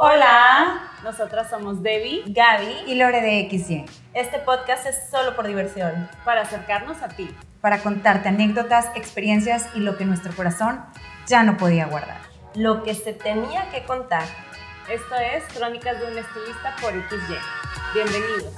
Hola, nosotras somos Debbie, Gaby y Lore de XY. Este podcast es solo por diversión, para acercarnos a ti, para contarte anécdotas, experiencias y lo que nuestro corazón ya no podía guardar. Lo que se tenía que contar. Esto es Crónicas de un estilista por XY. Bienvenidos.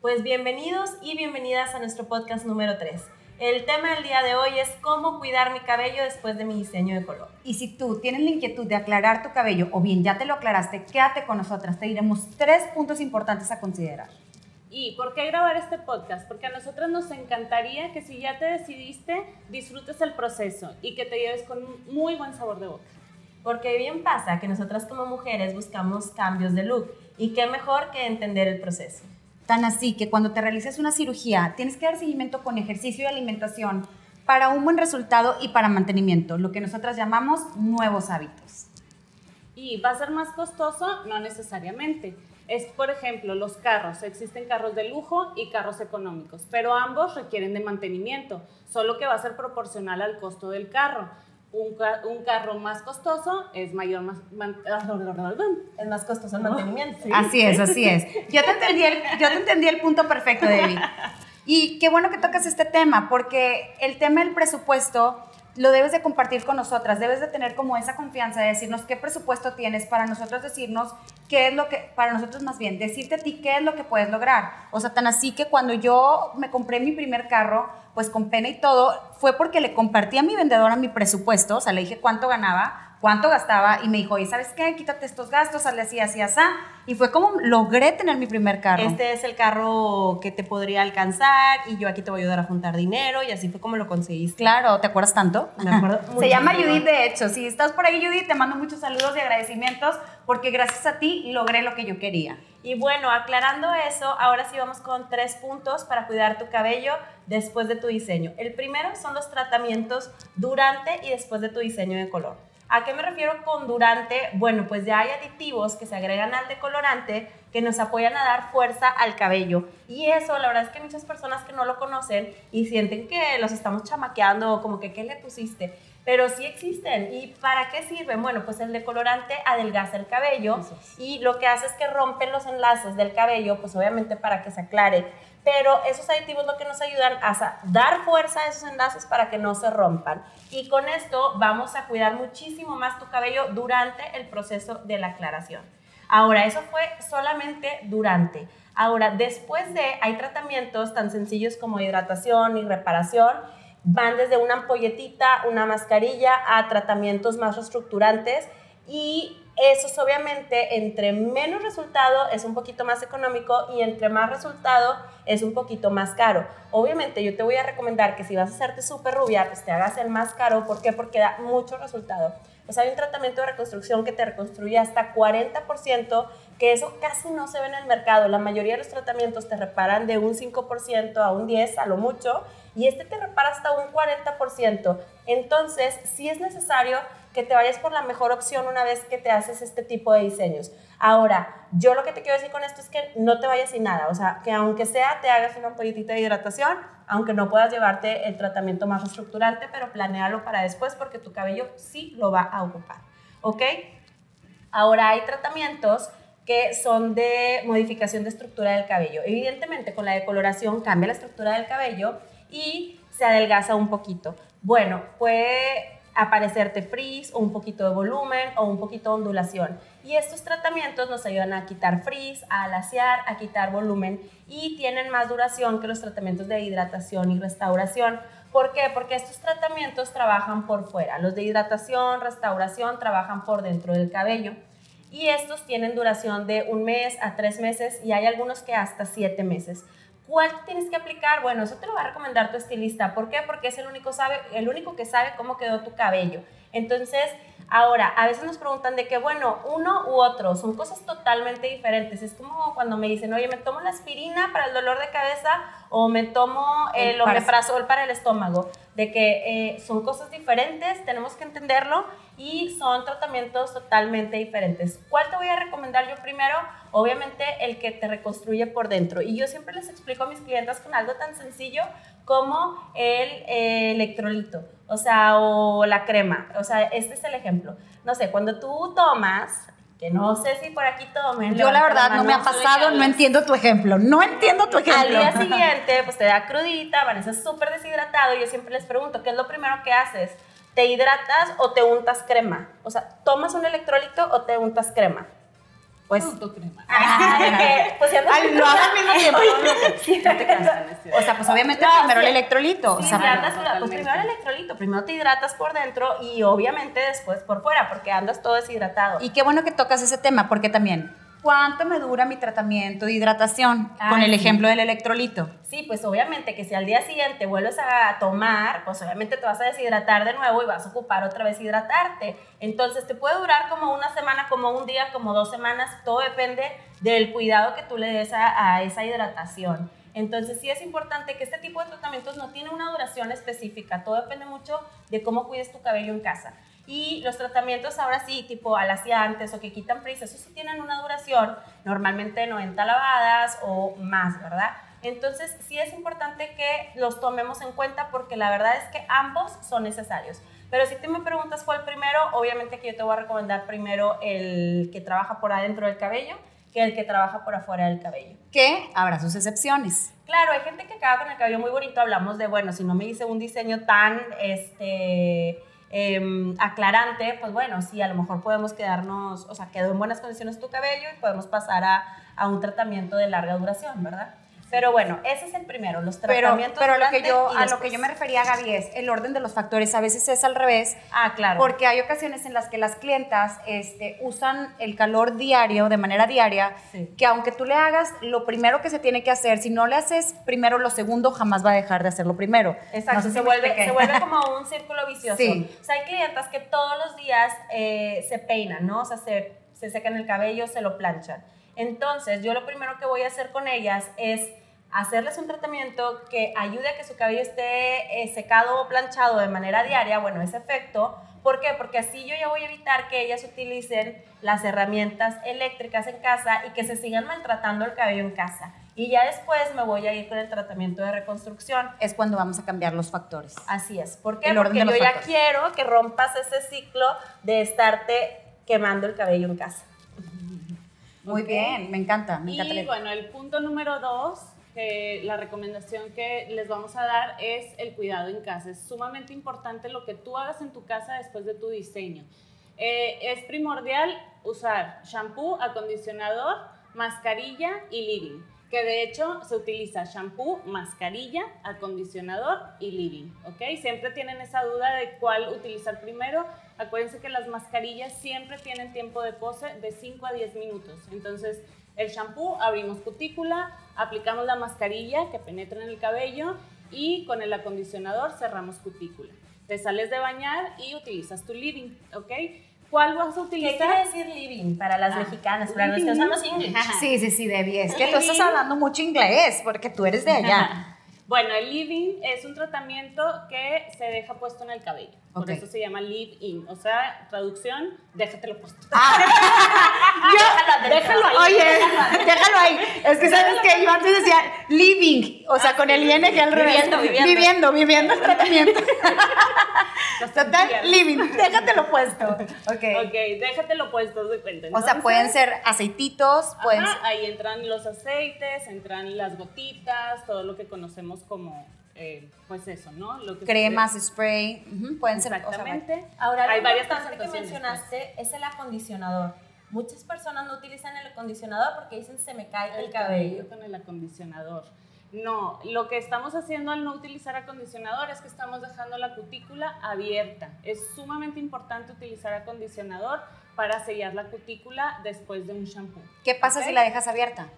Pues bienvenidos y bienvenidas a nuestro podcast número 3. El tema del día de hoy es cómo cuidar mi cabello después de mi diseño de color. Y si tú tienes la inquietud de aclarar tu cabello o bien ya te lo aclaraste, quédate con nosotras. Te diremos tres puntos importantes a considerar. ¿Y por qué grabar este podcast? Porque a nosotros nos encantaría que si ya te decidiste, disfrutes el proceso y que te lleves con un muy buen sabor de boca. Porque bien pasa que nosotras como mujeres buscamos cambios de look y qué mejor que entender el proceso. Tan así que cuando te realices una cirugía, tienes que dar seguimiento con ejercicio y alimentación para un buen resultado y para mantenimiento, lo que nosotras llamamos nuevos hábitos. ¿Y va a ser más costoso? No necesariamente. Es, por ejemplo, los carros. Existen carros de lujo y carros económicos, pero ambos requieren de mantenimiento, solo que va a ser proporcional al costo del carro un, carro más costoso es mayor más, es más costoso el mantenimiento. Así es, así es. Yo te entendí el, yo te entendí el punto perfecto, David. Y qué bueno que tocas este tema, porque el tema del presupuesto lo debes de compartir con nosotras, debes de tener como esa confianza de decirnos qué presupuesto tienes para nosotros decirnos qué es lo que, para nosotros más bien, decirte a ti qué es lo que puedes lograr. O sea, tan así que cuando yo me compré mi primer carro, pues con pena y todo, fue porque le compartí a mi vendedora mi presupuesto, o sea, le dije cuánto ganaba, cuánto gastaba y me dijo, ¿y sabes qué? Quítate estos gastos, hazle así, así, así. Y fue como logré tener mi primer carro. Este es el carro que te podría alcanzar y yo aquí te voy a ayudar a juntar dinero y así fue como lo conseguiste. Claro, ¿te acuerdas tanto? Me acuerdo. Se llama Judith, de hecho. Si estás por ahí, Judith, te mando muchos saludos y agradecimientos porque gracias a ti logré lo que yo quería. Y bueno, aclarando eso, ahora sí vamos con tres puntos para cuidar tu cabello después de tu diseño. El primero son los tratamientos durante y después de tu diseño de color. ¿A qué me refiero con durante? Bueno, pues ya hay aditivos que se agregan al decolorante que nos apoyan a dar fuerza al cabello. Y eso, la verdad es que muchas personas que no lo conocen y sienten que los estamos chamaqueando o como que, ¿qué le pusiste? Pero sí existen. ¿Y para qué sirven? Bueno, pues el decolorante adelgaza el cabello y lo que hace es que rompen los enlaces del cabello, pues obviamente para que se aclare pero esos aditivos lo que nos ayudan a dar fuerza a esos enlaces para que no se rompan. Y con esto vamos a cuidar muchísimo más tu cabello durante el proceso de la aclaración. Ahora, eso fue solamente durante. Ahora, después de, hay tratamientos tan sencillos como hidratación y reparación, van desde una ampolletita, una mascarilla, a tratamientos más reestructurantes y esos obviamente entre menos resultado es un poquito más económico y entre más resultado es un poquito más caro. Obviamente yo te voy a recomendar que si vas a hacerte súper rubia, pues te hagas el más caro. ¿Por qué? Porque da mucho resultado. Pues hay un tratamiento de reconstrucción que te reconstruye hasta 40%, que eso casi no se ve en el mercado. La mayoría de los tratamientos te reparan de un 5% a un 10% a lo mucho y este te repara hasta un 40%. Entonces, si es necesario que te vayas por la mejor opción una vez que te haces este tipo de diseños. Ahora, yo lo que te quiero decir con esto es que no te vayas sin nada, o sea, que aunque sea te hagas una ampollitita de hidratación, aunque no puedas llevarte el tratamiento más reestructurante, pero planealo para después porque tu cabello sí lo va a ocupar, ¿ok? Ahora hay tratamientos que son de modificación de estructura del cabello. Evidentemente, con la decoloración cambia la estructura del cabello y se adelgaza un poquito. Bueno, puede aparecerte frizz o un poquito de volumen o un poquito de ondulación. Y estos tratamientos nos ayudan a quitar frizz, a alaciar, a quitar volumen y tienen más duración que los tratamientos de hidratación y restauración. ¿Por qué? Porque estos tratamientos trabajan por fuera. Los de hidratación, restauración trabajan por dentro del cabello. Y estos tienen duración de un mes a tres meses y hay algunos que hasta siete meses. ¿Cuál tienes que aplicar? Bueno, eso te lo va a recomendar tu estilista. ¿Por qué? Porque es el único, sabe, el único que sabe cómo quedó tu cabello. Entonces, ahora, a veces nos preguntan de que, bueno, uno u otro, son cosas totalmente diferentes. Es como cuando me dicen, oye, me tomo la aspirina para el dolor de cabeza o me tomo el, omeprazol para el estómago. De que eh, son cosas diferentes, tenemos que entenderlo y son tratamientos totalmente diferentes. ¿Cuál te voy a recomendar yo primero? Obviamente el que te reconstruye por dentro. Y yo siempre les explico a mis clientes con algo tan sencillo como el eh, electrolito, o sea, o la crema. O sea, este es el ejemplo. no sé, cuando tú tomas, que no sé si por aquí tomen. Yo la verdad no me ha pasado, no entiendo tu ejemplo. No entiendo tu Al ejemplo. día siguiente, pues te da crudita, amaneces súper deshidratado. y Yo siempre les pregunto, ¿qué es lo primero que haces? ¿Te hidratas o te untas crema? O sea, ¿tomas un electrolito o te untas crema? Pues, ah, pues si andas cruda- al mismo tiempo. Sí, No te no. O sea, pues obviamente No, primero sí. el electrolito. Sí, o sea, si andas pues primero el electrolito, primero te hidratas por dentro y obviamente después por fuera, porque andas todo deshidratado. Y qué bueno que tocas ese tema, porque también, ¿cuánto me dura mi tratamiento de hidratación? Ah, con el sí. ejemplo del electrolito. Sí, pues obviamente que si al día siguiente vuelves a tomar, pues obviamente te vas a deshidratar de nuevo y vas a ocupar otra vez hidratarte. Entonces te puede durar como una semana, como un día, como dos semanas, todo depende del cuidado que tú le des a, a esa hidratación. Entonces sí es importante que este tipo de tratamientos no tiene una duración específica, todo depende mucho de cómo cuides tu cabello en casa. Y los tratamientos ahora sí, tipo alaciantes o que quitan prisa, esos sí tienen una duración normalmente de 90 lavadas o más, ¿verdad? Entonces sí es importante que los tomemos en cuenta porque la verdad es que ambos son necesarios. Pero si tú me preguntas cuál primero, obviamente que yo te voy a recomendar primero el que trabaja por adentro del cabello que el que trabaja por afuera del cabello. Que habrá sus excepciones. Claro, hay gente que acaba con el cabello muy bonito. Hablamos de, bueno, si no me hice un diseño tan este, em, aclarante, pues bueno, sí, a lo mejor podemos quedarnos, o sea, quedó en buenas condiciones tu cabello y podemos pasar a, a un tratamiento de larga duración, ¿verdad? Pero bueno, ese es el primero, los Pero, tratamientos. pero a lo que durante yo y a lo que yo me refería, Gaby, es el orden de los factores. A veces es al revés, Ah, claro. porque hay ocasiones en las que las clientas este, usan el calor diario, de manera diaria, Sí. que aunque tú le hagas lo primero que se tiene que hacer, si no le haces primero lo segundo, jamás va a dejar de hacerlo primero. Exacto, No sé si se, vuelve, se vuelve como un círculo vicioso. Sí. O sea, hay clientas que todos los días eh, se peinan, ¿no? O sea, se, se secan el cabello, se lo planchan. Entonces, yo lo primero que voy a hacer con ellas es hacerles un tratamiento que ayude a que su cabello esté eh, secado o planchado de manera diaria, bueno, ese efecto. ¿Por qué? Porque así yo ya voy a evitar que ellas utilicen las herramientas eléctricas en casa y que se sigan maltratando el cabello en casa. Y ya después me voy a ir con el tratamiento de reconstrucción. Es cuando vamos a cambiar los factores. Así es. ¿Por qué? El orden Porque yo ya quiero que rompas ese ciclo de estarte quemando el cabello en casa. Muy bien, me encanta, me encanta. Y bueno, el punto número dos, que la recomendación que les vamos a dar es el cuidado en casa. Es sumamente importante lo que tú hagas en tu casa después de tu diseño. Eh, es primordial usar shampoo, acondicionador, mascarilla y living. Que de hecho se utiliza shampoo, mascarilla, acondicionador y living. ¿Ok? Siempre tienen esa duda de cuál utilizar primero. Acuérdense que las mascarillas siempre tienen tiempo de pose de 5 a 10 minutos. Entonces, el shampoo, abrimos cutícula, aplicamos la mascarilla que penetra en el cabello y con el acondicionador cerramos cutícula. Te sales de bañar y utilizas tu living, ¿ok? ¿Cuál vas a ¿Qué utilizar? quiere decir living para las Ah, mexicanas? Para los que living. usamos inglés. Sí, sí, sí, Debbie. Es que tú estás Living. hablando mucho inglés porque tú eres de allá. Bueno, el living es un tratamiento que se deja puesto en el cabello. Por eso se llama live-in. O sea, traducción, déjatelo puesto. Déjalo, déjalo ahí. Oye, déjalo ahí. Es que sabes que yo antes decía living, o sea, con el ING al revés. Viviendo, viviendo. Viviendo, viviendo el tratamiento. Total, living, déjatelo puesto. Ok. Ok, déjatelo puesto, de cuenta. O sea, Entonces, pueden ser aceititos, pueden Ajá, ahí entran los aceites, entran las gotitas, todo lo que conocemos como, eh, pues eso, ¿no? Lo que cremas, spray, ujú, pueden ser. o sea, Exactamente. Ahora, hay lo varias que presentaciones. mencionaste es el acondicionador. Muchas personas no utilizan el acondicionador porque dicen se me cae el, el cabello. cabello con el acondicionador. No, lo que estamos haciendo al no utilizar acondicionador es que estamos dejando la cutícula abierta. Es sumamente importante utilizar acondicionador para sellar la cutícula después de un shampoo. ¿Qué pasa si la dejas abierta?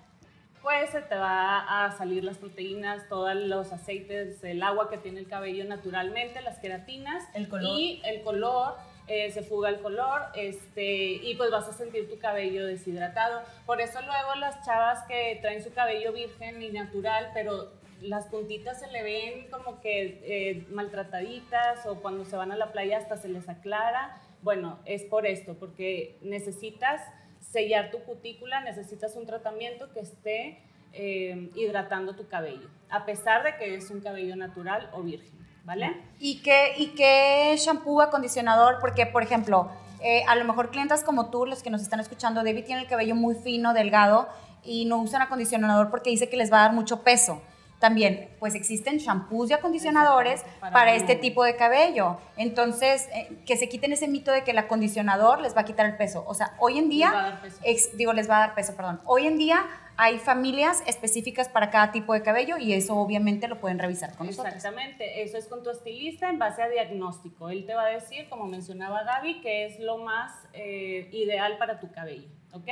Pues se te va a salir las proteínas, todos los aceites, el agua que tiene el cabello naturalmente, las queratinas El color. y el color. Eh, se fuga el color este, y pues vas a sentir tu cabello deshidratado. Por eso luego las chavas que traen su cabello virgen y natural, pero las puntitas se le ven como que eh, maltrataditas o cuando se van a la playa hasta se les aclara. Bueno, es por esto, porque necesitas sellar tu cutícula, necesitas un tratamiento que esté eh, hidratando tu cabello, a pesar de que es un cabello natural o virgen, ¿vale? ¿Y qué, y qué shampoo, acondicionador? Porque, por ejemplo, eh, a lo mejor clientas como tú, los que nos están escuchando, David tiene el cabello muy fino, delgado y no usan acondicionador porque dice que les va a dar mucho peso. También, pues existen shampoos y acondicionadores Para este tipo de cabello. Entonces, eh, que se quiten ese mito de que el acondicionador les va a quitar el peso. O sea, hoy en día, Les va a dar peso. ex- digo, les va a dar peso, perdón. Hoy en día hay familias específicas para cada tipo de cabello y eso obviamente lo pueden revisar con nosotros. Exactamente, eso es con tu estilista en base a diagnóstico. Él te va a decir, como mencionaba Gaby, que es lo más eh, ideal para tu cabello, ¿ok?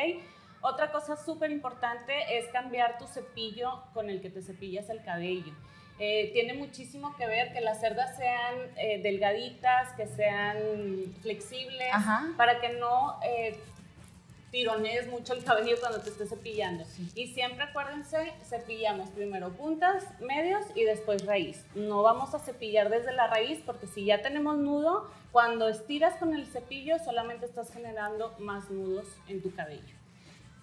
Otra cosa súper importante es cambiar tu cepillo con el que te cepillas el cabello. Eh, tiene muchísimo que ver que las cerdas sean eh, delgaditas, que sean flexibles, Ajá. para que no eh, tironees mucho el cabello cuando te estés cepillando. Y siempre acuérdense, cepillamos primero puntas, medios y después raíz. No vamos a cepillar desde la raíz porque si ya tenemos nudo, cuando estiras con el cepillo solamente estás generando más nudos en tu cabello.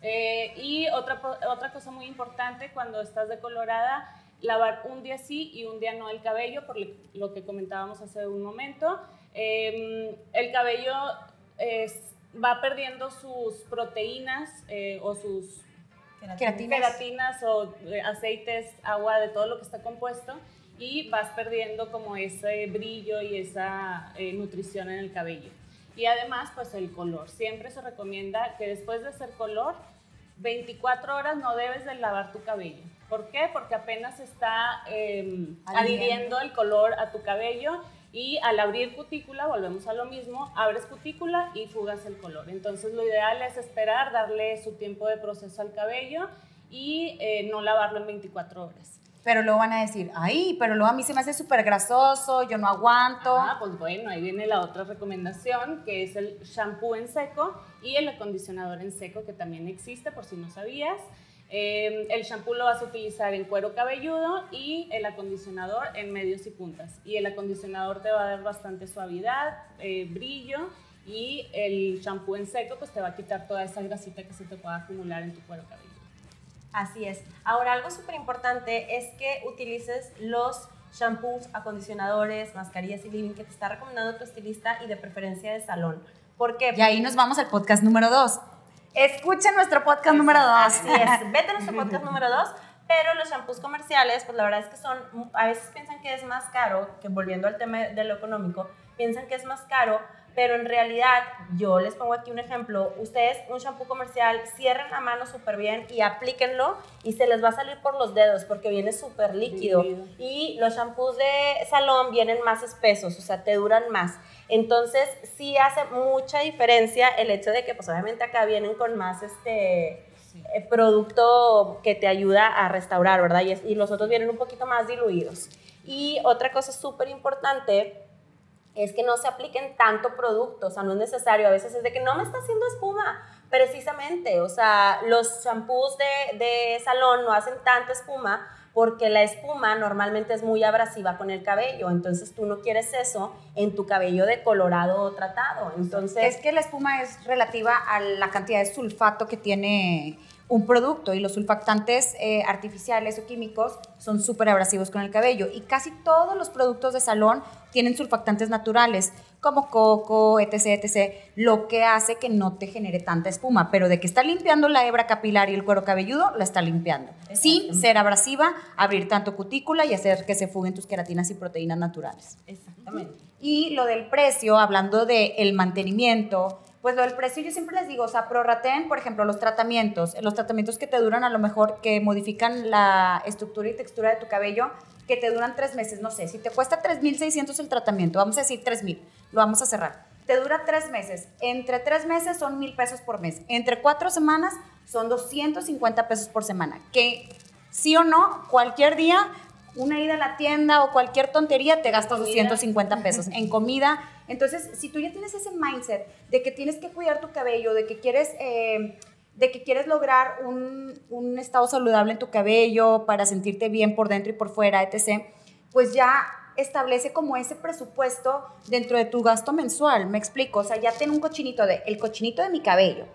Eh, y otra, otra cosa muy importante cuando estás decolorada, lavar un día sí y un día no el cabello, por lo- lo que comentábamos hace un momento. Eh, el cabello es- va perdiendo sus proteínas eh, o sus Queratinas. queratinas o eh, aceites, agua, de todo lo que está compuesto y vas perdiendo como ese brillo y esa eh, nutrición en el cabello. Y además, pues el color. Siempre se recomienda que después de hacer color, 24 horas no debes de lavar tu cabello. ¿Por qué? Porque apenas está eh, adhiriendo el color a tu cabello y al abrir cutícula, volvemos a lo mismo, abres cutícula y fugas el color. Entonces lo ideal es esperar, darle su tiempo de proceso al cabello y eh, no lavarlo en 24 horas. Pero luego van a decir, ay, pero luego a mí se me hace súper grasoso, yo no aguanto. Ah, pues bueno, ahí viene la otra recomendación, que es el shampoo en seco y el acondicionador en seco, que también existe, por si no sabías. Eh, el shampoo lo vas a utilizar en cuero cabelludo y el acondicionador en medios y puntas. Y el acondicionador te va a dar bastante suavidad, eh, brillo, y el shampoo en seco pues te va a quitar toda esa grasita que se te pueda acumular en tu cuero cabelludo. Así es. Ahora, algo súper importante es que utilices los shampoos, acondicionadores, mascarillas y living que te está recomendando tu estilista y de preferencia de salón. ¿Por qué? Y ahí nos vamos al podcast número dos. Escuchen nuestro podcast número dos. Así es. Vete a nuestro podcast número 2. Pero los shampoos comerciales, pues la verdad es que son, a veces piensan que es más caro, que volviendo al tema de lo económico, piensan que es más caro, pero en realidad, yo les pongo aquí un ejemplo, ustedes un shampoo comercial, cierren la mano súper bien y aplíquenlo y se les va a salir por los dedos porque viene súper líquido. Y los shampoos de salón vienen más espesos, o sea, te duran más. Entonces, sí hace mucha diferencia el hecho de que, pues obviamente acá vienen con más este Sí. eh, producto que te ayuda a restaurar, ¿verdad? Y, es- y los otros vienen un poquito más diluidos. Y otra cosa súper importante es que no se apliquen tanto producto, o sea, no es necesario. A veces es de que no me está haciendo espuma, precisamente. O sea, los shampoos de, de salón no hacen tanta espuma porque la espuma normalmente es muy abrasiva con el cabello. Entonces tú no quieres eso en tu cabello decolorado o tratado. Entonces, Es que la espuma es relativa a la cantidad de sulfato que tiene un producto y los sulfatantes eh, artificiales o químicos son súper abrasivos con el cabello y casi todos los productos de salón tienen surfactantes naturales como coco, etc, etc, lo que hace que no te genere tanta espuma, pero de que está limpiando la hebra capilar y el cuero cabelludo, la está limpiando, sin ser abrasiva, abrir tanto cutícula y hacer que se fuguen tus queratinas y proteínas naturales. exactamente. Y lo del precio, hablando del el mantenimiento, pues lo del precio yo siempre les digo, o sea, prorraten, por ejemplo, los tratamientos, los tratamientos que te duran a lo mejor, que modifican la estructura y textura de tu cabello, que te duran tres meses, no sé, si te cuesta 3.600 el tratamiento, vamos a decir 3.000, lo vamos a cerrar. Te dura tres meses, entre tres meses son mil pesos por mes, entre cuatro semanas son 250 pesos por semana, que sí o no, cualquier día una ida a la tienda o cualquier tontería te gastas Comida. 250 pesos en comida. Entonces, si tú ya tienes ese mindset de que tienes que cuidar tu cabello, de que quieres, eh, de que quieres lograr un, un estado saludable en tu cabello para sentirte bien por dentro y por fuera, etc., pues ya establece como ese presupuesto dentro de tu gasto mensual. Me explico, o sea, ya ten un cochinito de el cochinito de mi cabello.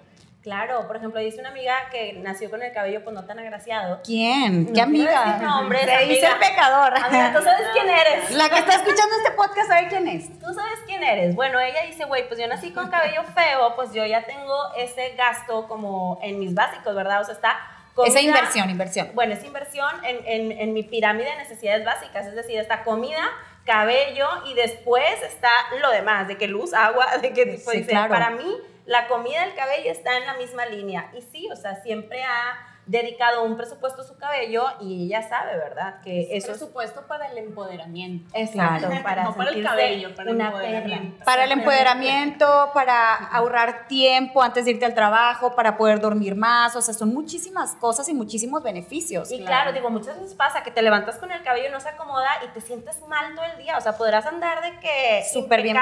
Claro, por ejemplo, dice una amiga que nació con el cabello pues no tan agraciado. ¿Quién? No ¿Qué amiga? decir nombres, Se dice el amiga. pecador. Amiga, tú sabes quién eres. La que está escuchando este podcast sabe quién es. Tú sabes quién eres. Bueno, ella dice, güey, pues yo nací con cabello feo, pues yo ya tengo ese gasto como en mis básicos, ¿verdad? O sea, está comida- Esa inversión, inversión. Bueno, es inversión en, en, en mi pirámide de necesidades básicas, es decir, está comida, cabello y después está lo demás, de que luz, agua, de que Sí, claro. para mí la comida y el cabello está en la misma línea. Y sí, o sea, siempre ha dedicado un presupuesto a su cabello y ella sabe, ¿verdad? Que Es eso es presupuesto para el empoderamiento. exacto, para no para el cabello, para el empoderamiento. perra. Para el empoderamiento, para ahorrar tiempo antes de irte al trabajo, para poder dormir más, o sea, son muchísimas cosas y muchísimos beneficios. Y claro. Claro. digo, muchas veces pasa que te levantas con el cabello no se acomoda y te sientes mal todo el día. O sea, podrás andar de que Súper bien.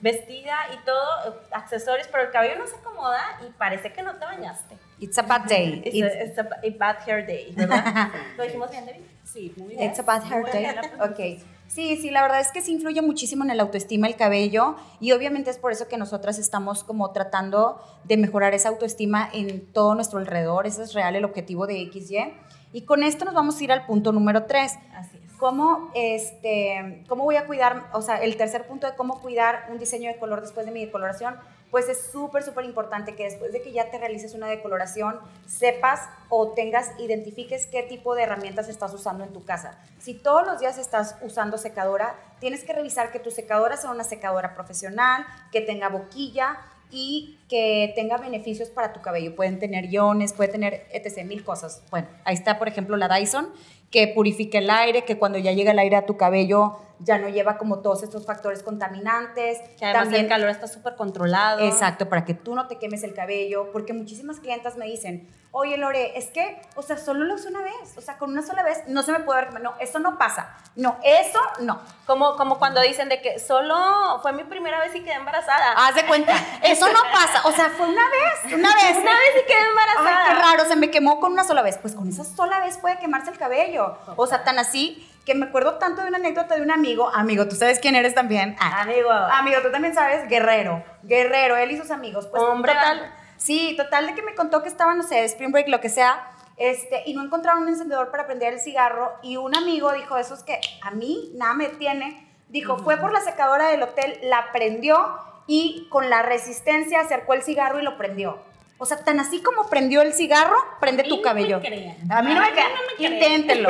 vestida y todo, accesorios, pero el cabello no se acomoda y parece que no te bañaste. It's a bad day. It's, It's, a, it's a- a bad hair day, ¿verdad? ¿Lo dijimos bien, David? Sí, muy bien. it's a bad hair day. Ok. Sí, sí, la verdad es que sí influye muchísimo en el autoestima el cabello y obviamente es por eso que nosotras estamos como tratando de mejorar esa autoestima en todo nuestro alrededor. Ese es real el objetivo de XY. Y con esto nos vamos a ir al punto número 3. Así es. ¿Cómo, este, ¿Cómo voy a cuidar? O sea, el tercer punto de cómo cuidar un diseño de color después de mi decoloración, pues es súper, súper importante que después de que ya te realices una decoloración, sepas o tengas, identifiques qué tipo de herramientas estás usando en tu casa. Si todos los días estás usando secadora, tienes que revisar que tu secadora sea una secadora profesional, que tenga boquilla y que tenga beneficios para tu cabello. Pueden tener iones, puede tener etc. mil cosas. Bueno, ahí está, por ejemplo, la Dyson, que purifica el aire, que cuando ya llega el aire a tu cabello ya no lleva como todos estos factores contaminantes. Que además el calor está súper controlado. Exacto, para que tú no te quemes el cabello, porque muchísimas clientas me dicen, oye Lore, es que, o sea, solo lo uso una vez, o sea, con una sola vez no se me puede ver, no, eso no pasa, no, eso no. Como, como cuando dicen de que solo fue mi primera vez y quedé embarazada. Haz de cuenta, eso no pasa, o sea, fue una vez, una vez. Una vez y quedé embarazada. Ay, qué raro, se me quemó con una sola vez. Pues con esa sola vez puede quemarse el cabello. O sea, tan así que me acuerdo tanto de una anécdota de un amigo. Amigo, tú sabes quién eres también. Ah, Amigo. Amigo, tú también sabes, Guerrero. Guerrero, él y sus amigos. Pues Hombre, total. Sí, total de que me contó que estaba, no sé, Spring Break, lo que sea. Este, y no encontraron un encendedor para prender el cigarro. Y un amigo dijo, eso es que a mí nada me tiene. Dijo, fue por la secadora del hotel, la prendió y con la resistencia acercó el cigarro y lo prendió. O sea, tan así como prendió el cigarro, prende tu no cabello. crean. A mí no me A mí crean. no. Inténtenlo.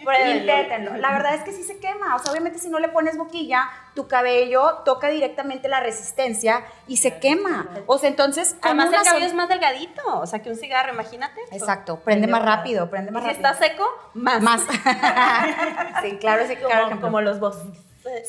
Inténtenlo. La verdad es que sí se quema. O sea, obviamente si no le pones boquilla, tu cabello toca directamente la resistencia y se quema. O sea, entonces. Además, el cabello es más delgadito. O sea, que un cigarro, imagínate. Exacto, prende más rápido, prende más y si rápido. está seco, más. Más. sí, claro, sí, claro. Como los bosques.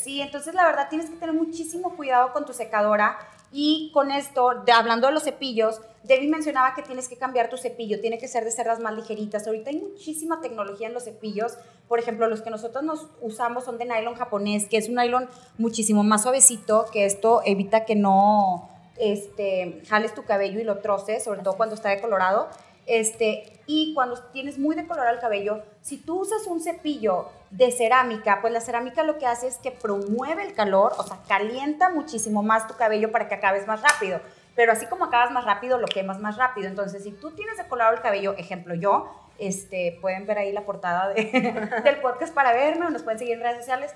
Sí, entonces la verdad tienes que tener muchísimo cuidado con tu secadora y con esto, de, hablando de los cepillos, Debbie mencionaba que tienes que cambiar tu cepillo, tiene que ser de cerdas más ligeritas. Ahorita hay muchísima tecnología en los cepillos, por ejemplo, los que nosotros nos usamos son de nylon japonés, que es un nylon muchísimo más suavecito, que esto evita que no este, jales tu cabello y lo troces, sobre todo cuando está decolorado. Este, y cuando tienes muy decolorado el cabello, si tú usas un cepillo de cerámica, pues la cerámica lo que hace es que promueve el calor, o sea, calienta muchísimo más tu cabello para que acabes más rápido. Pero así como acabas más rápido, lo quemas más rápido. Entonces, si tú tienes decolorado el cabello, ejemplo yo, este, pueden ver ahí la portada de- del podcast para verme o nos pueden seguir en redes sociales.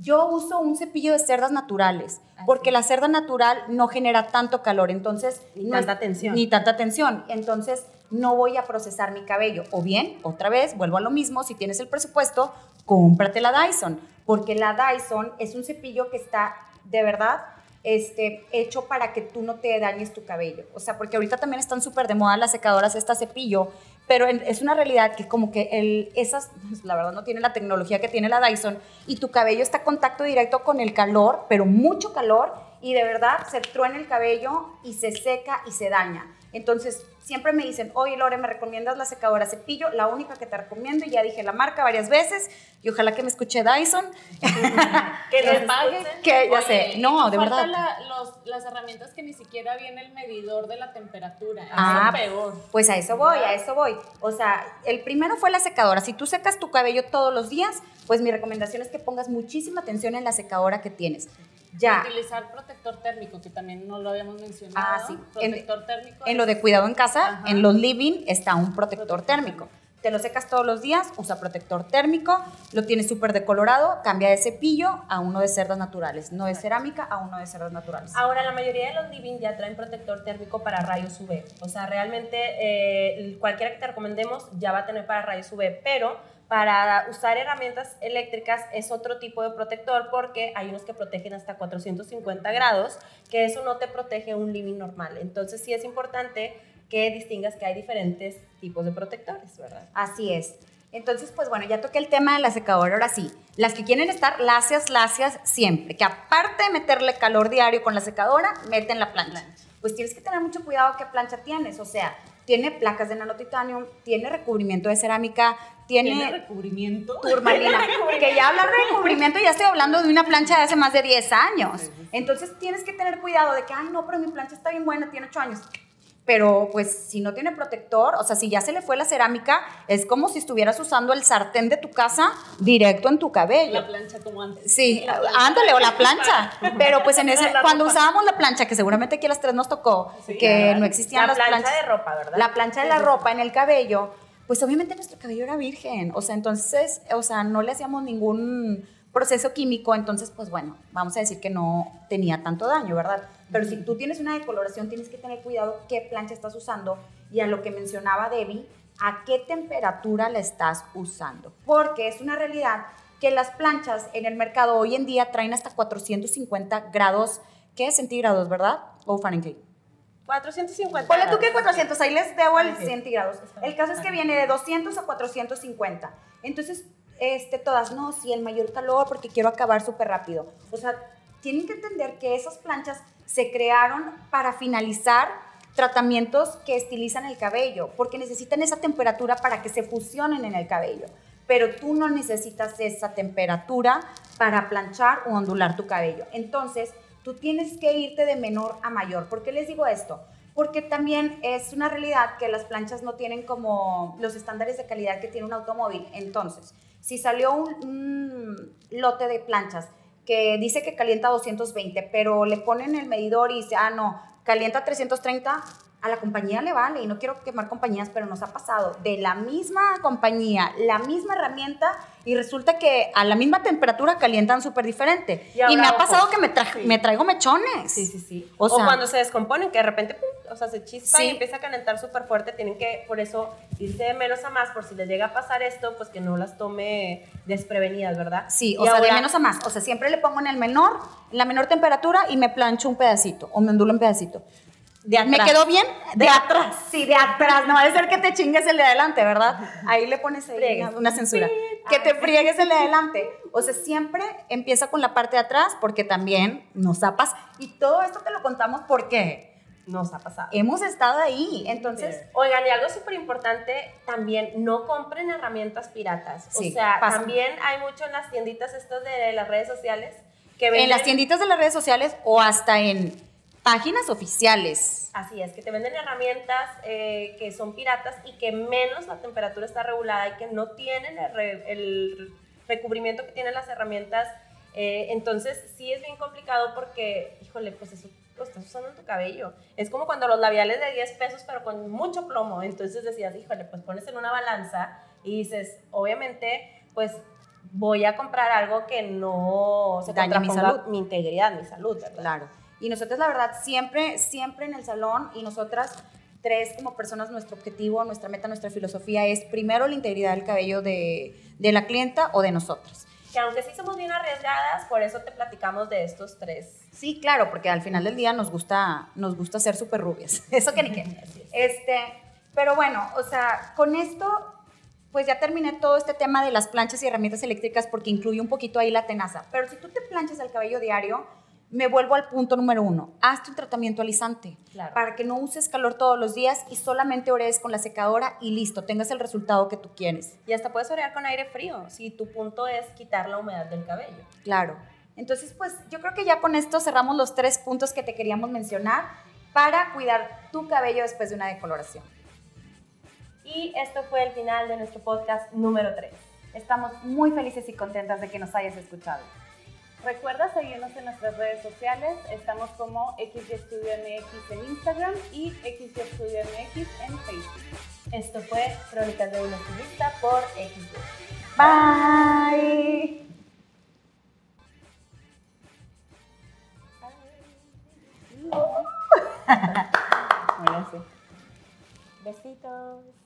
Yo uso un cepillo de cerdas naturales, Así porque la cerda natural no genera tanto calor, entonces... Ni no es- tanta tensión. Ni tanta tensión. Entonces, no voy a procesar mi cabello. O bien, otra vez, vuelvo a lo mismo, si tienes el presupuesto, cómprate la Dyson, porque la Dyson es un cepillo que está, de verdad, este, hecho para que tú no te dañes tu cabello. O sea, porque ahorita también están súper de moda las secadoras, esta cepillo, pero es una realidad que como que el, esas, la verdad no tiene la tecnología que tiene la Dyson, y tu cabello está en contacto directo con el calor, pero mucho calor, y de verdad se truena el cabello y se seca y se daña. Entonces, siempre me dicen, oye Lore, ¿me recomiendas la secadora cepillo? La única que te recomiendo, y ya dije la marca varias veces, y ojalá que me escuche Dyson. Que nos pague. Que ya sé, no, de verdad. la- los- las herramientas que ni siquiera viene el medidor de la temperatura. Ah, peor. Pues a eso voy, a eso voy. O sea, el primero fue la secadora. Si tú secas tu cabello todos los días, pues mi recomendación es que pongas muchísima atención en la secadora que tienes. Ya. Utilizar protector térmico, que también no lo habíamos mencionado. Ah, sí. En- Protector térmico. En lo de cuidado en casa, Ajá. en los living está un protector Protector térmico. Te lo secas todos los días, usa protector térmico, lo tienes súper decolorado, cambia de cepillo a uno de cerdas naturales, no de cerámica a uno de cerdas naturales. Ahora, la mayoría de los living ya traen protector térmico para rayos UV. O sea, realmente eh, cualquiera que te recomendemos ya va a tener para rayos UV, pero para usar herramientas eléctricas es otro tipo de protector porque hay unos que protegen hasta 450 grados, que eso no te protege un living normal. Entonces sí es importante que distingas que hay diferentes tipos de protectores, ¿verdad? Así es. Entonces, pues bueno, ya toqué el tema de la secadora, ahora sí. Las que quieren estar lacias, lacias siempre, que aparte de meterle calor diario con la secadora, meten la plancha. Pues tienes que tener mucho cuidado qué plancha tienes, o sea, tiene placas de nanotitanium, tiene recubrimiento de cerámica, ¿Tiene tiene recubrimiento? turmalina. que ya hablar de recubrimiento, ya estoy hablando de una plancha de hace más de 10 años. Entonces tienes que tener cuidado de que, ay, no, pero mi plancha está bien buena, tiene 8 años. Pero pues si no tiene protector, o sea, si ya se le fue la cerámica, es como si estuvieras usando el sartén de tu casa directo en tu cabello. La plancha como antes. Sí, La plancha. ándale, o la plancha. Pero pues en ese, La cuando usábamos la plancha, que seguramente aquí a las tres nos tocó, Sí, que no existían La las plancha planchas. de ropa, ¿verdad? La plancha de la ropa en el cabello, pues obviamente nuestro cabello era virgen. O sea, entonces, o sea, no le hacíamos ningún proceso químico, entonces, pues bueno, vamos a decir que no tenía tanto daño, ¿verdad? Pero si tú tienes una decoloración, tienes que tener cuidado qué plancha estás usando y a lo que mencionaba Debbie, a qué temperatura la estás usando. Porque es una realidad que las planchas en el mercado hoy en día traen hasta 450 grados, ¿qué? Centígrados, ¿verdad? O Fahrenheit. 450. Ponle tú que grados. 400, ahí les debo el centígrados. El caso es que viene de 200 a 450. Entonces, este, todas, no, sí, el mayor calor porque quiero acabar súper rápido. O sea, tienen que entender que esas planchas se crearon para finalizar tratamientos que estilizan el cabello, porque necesitan esa temperatura para que se fusionen en el cabello. Pero tú no necesitas esa temperatura para planchar o ondular tu cabello. Entonces, tú tienes que irte de menor a mayor. ¿Por qué les digo esto? Porque también es una realidad que las planchas no tienen como los estándares de calidad que tiene un automóvil. Entonces, si salió un, lote de planchas que dice que calienta 220, pero le ponen el medidor y dice, ah, no, calienta 330, a la compañía le vale, y no quiero quemar compañías, pero nos ha pasado de la misma compañía, la misma herramienta, y resulta que a la misma temperatura calientan súper diferente. Y Y, me ha ojo, pasado que me, tra- sí. me traigo mechones. Sí, sí, sí. O O, sea- cuando se descomponen, que de repente, pum, o sea, se chispa Sí. y empieza a calentar súper fuerte, tienen que, por eso, irse de menos a más, por si les llega a pasar esto, pues que no las tome desprevenidas, ¿verdad? Sí, Y o sea, de menos a más. O sea, siempre le pongo en el menor, en la menor temperatura y me plancho un pedacito o me ondulo un pedacito. De ¿Me quedó bien? De atrás. Sí, de atrás. No va a ser que te chingues el de adelante, ¿verdad? Ahí le pones ahí una, una censura. Que te friegues el de adelante. O sea, siempre empieza con la parte de atrás porque también nos zapas. Y todo esto te lo contamos porque Nos ha pasado. hemos estado ahí. Entonces, Oigan, y algo súper importante, también no compren herramientas piratas. Sí, o sea, pasa. también hay mucho en las tienditas estas de las redes sociales que venden... en las tienditas de las redes sociales o hasta en páginas oficiales. Así es, que te venden herramientas eh, que son piratas y que menos la temperatura está regulada y que no tienen el, re- el recubrimiento que tienen las herramientas. Eh, entonces, sí es bien complicado porque, híjole, pues eso lo estás usando en tu cabello. Es como cuando los labiales de 10 pesos, pero con mucho plomo. Entonces decías, híjole, pues pones en una balanza y dices, obviamente, pues voy a comprar algo que no se Daña mi salud. mi integridad, mi salud, ¿verdad? Claro. Y nosotros, la verdad, siempre, siempre en el salón y nosotras tres como personas, nuestro objetivo, nuestra meta, nuestra filosofía es primero la integridad del cabello de, de la clienta o de nosotros. que aunque sí somos bien arriesgadas, por eso te platicamos de estos tres. Sí, claro, porque al final del día nos gusta, nos gusta ser súper rubias. Eso que ni qué. Este, pero bueno, o sea, con esto, pues ya terminé todo este tema de las planchas y herramientas eléctricas porque incluye un poquito ahí la tenaza. Pero si tú te planchas el cabello diario, me vuelvo al punto número uno. Hazte un tratamiento alisante Claro. para que no uses calor todos los días y solamente orees con la secadora y listo, tengas el resultado que tú quieres. Y hasta puedes orear con aire frío, si tu punto es quitar la humedad del cabello. Claro. Entonces, pues yo creo que ya con esto cerramos los tres puntos que te queríamos mencionar para cuidar tu cabello después de una decoloración. Y esto fue el final de nuestro podcast número 3. Estamos muy felices y contentas de que nos hayas escuchado. Recuerda seguirnos en nuestras redes sociales. Estamos como XY Studio MX en Instagram y XY Studio MX en Facebook. Esto fue Crónicas de una Estilista por XD. Bye. Sí. Besitos.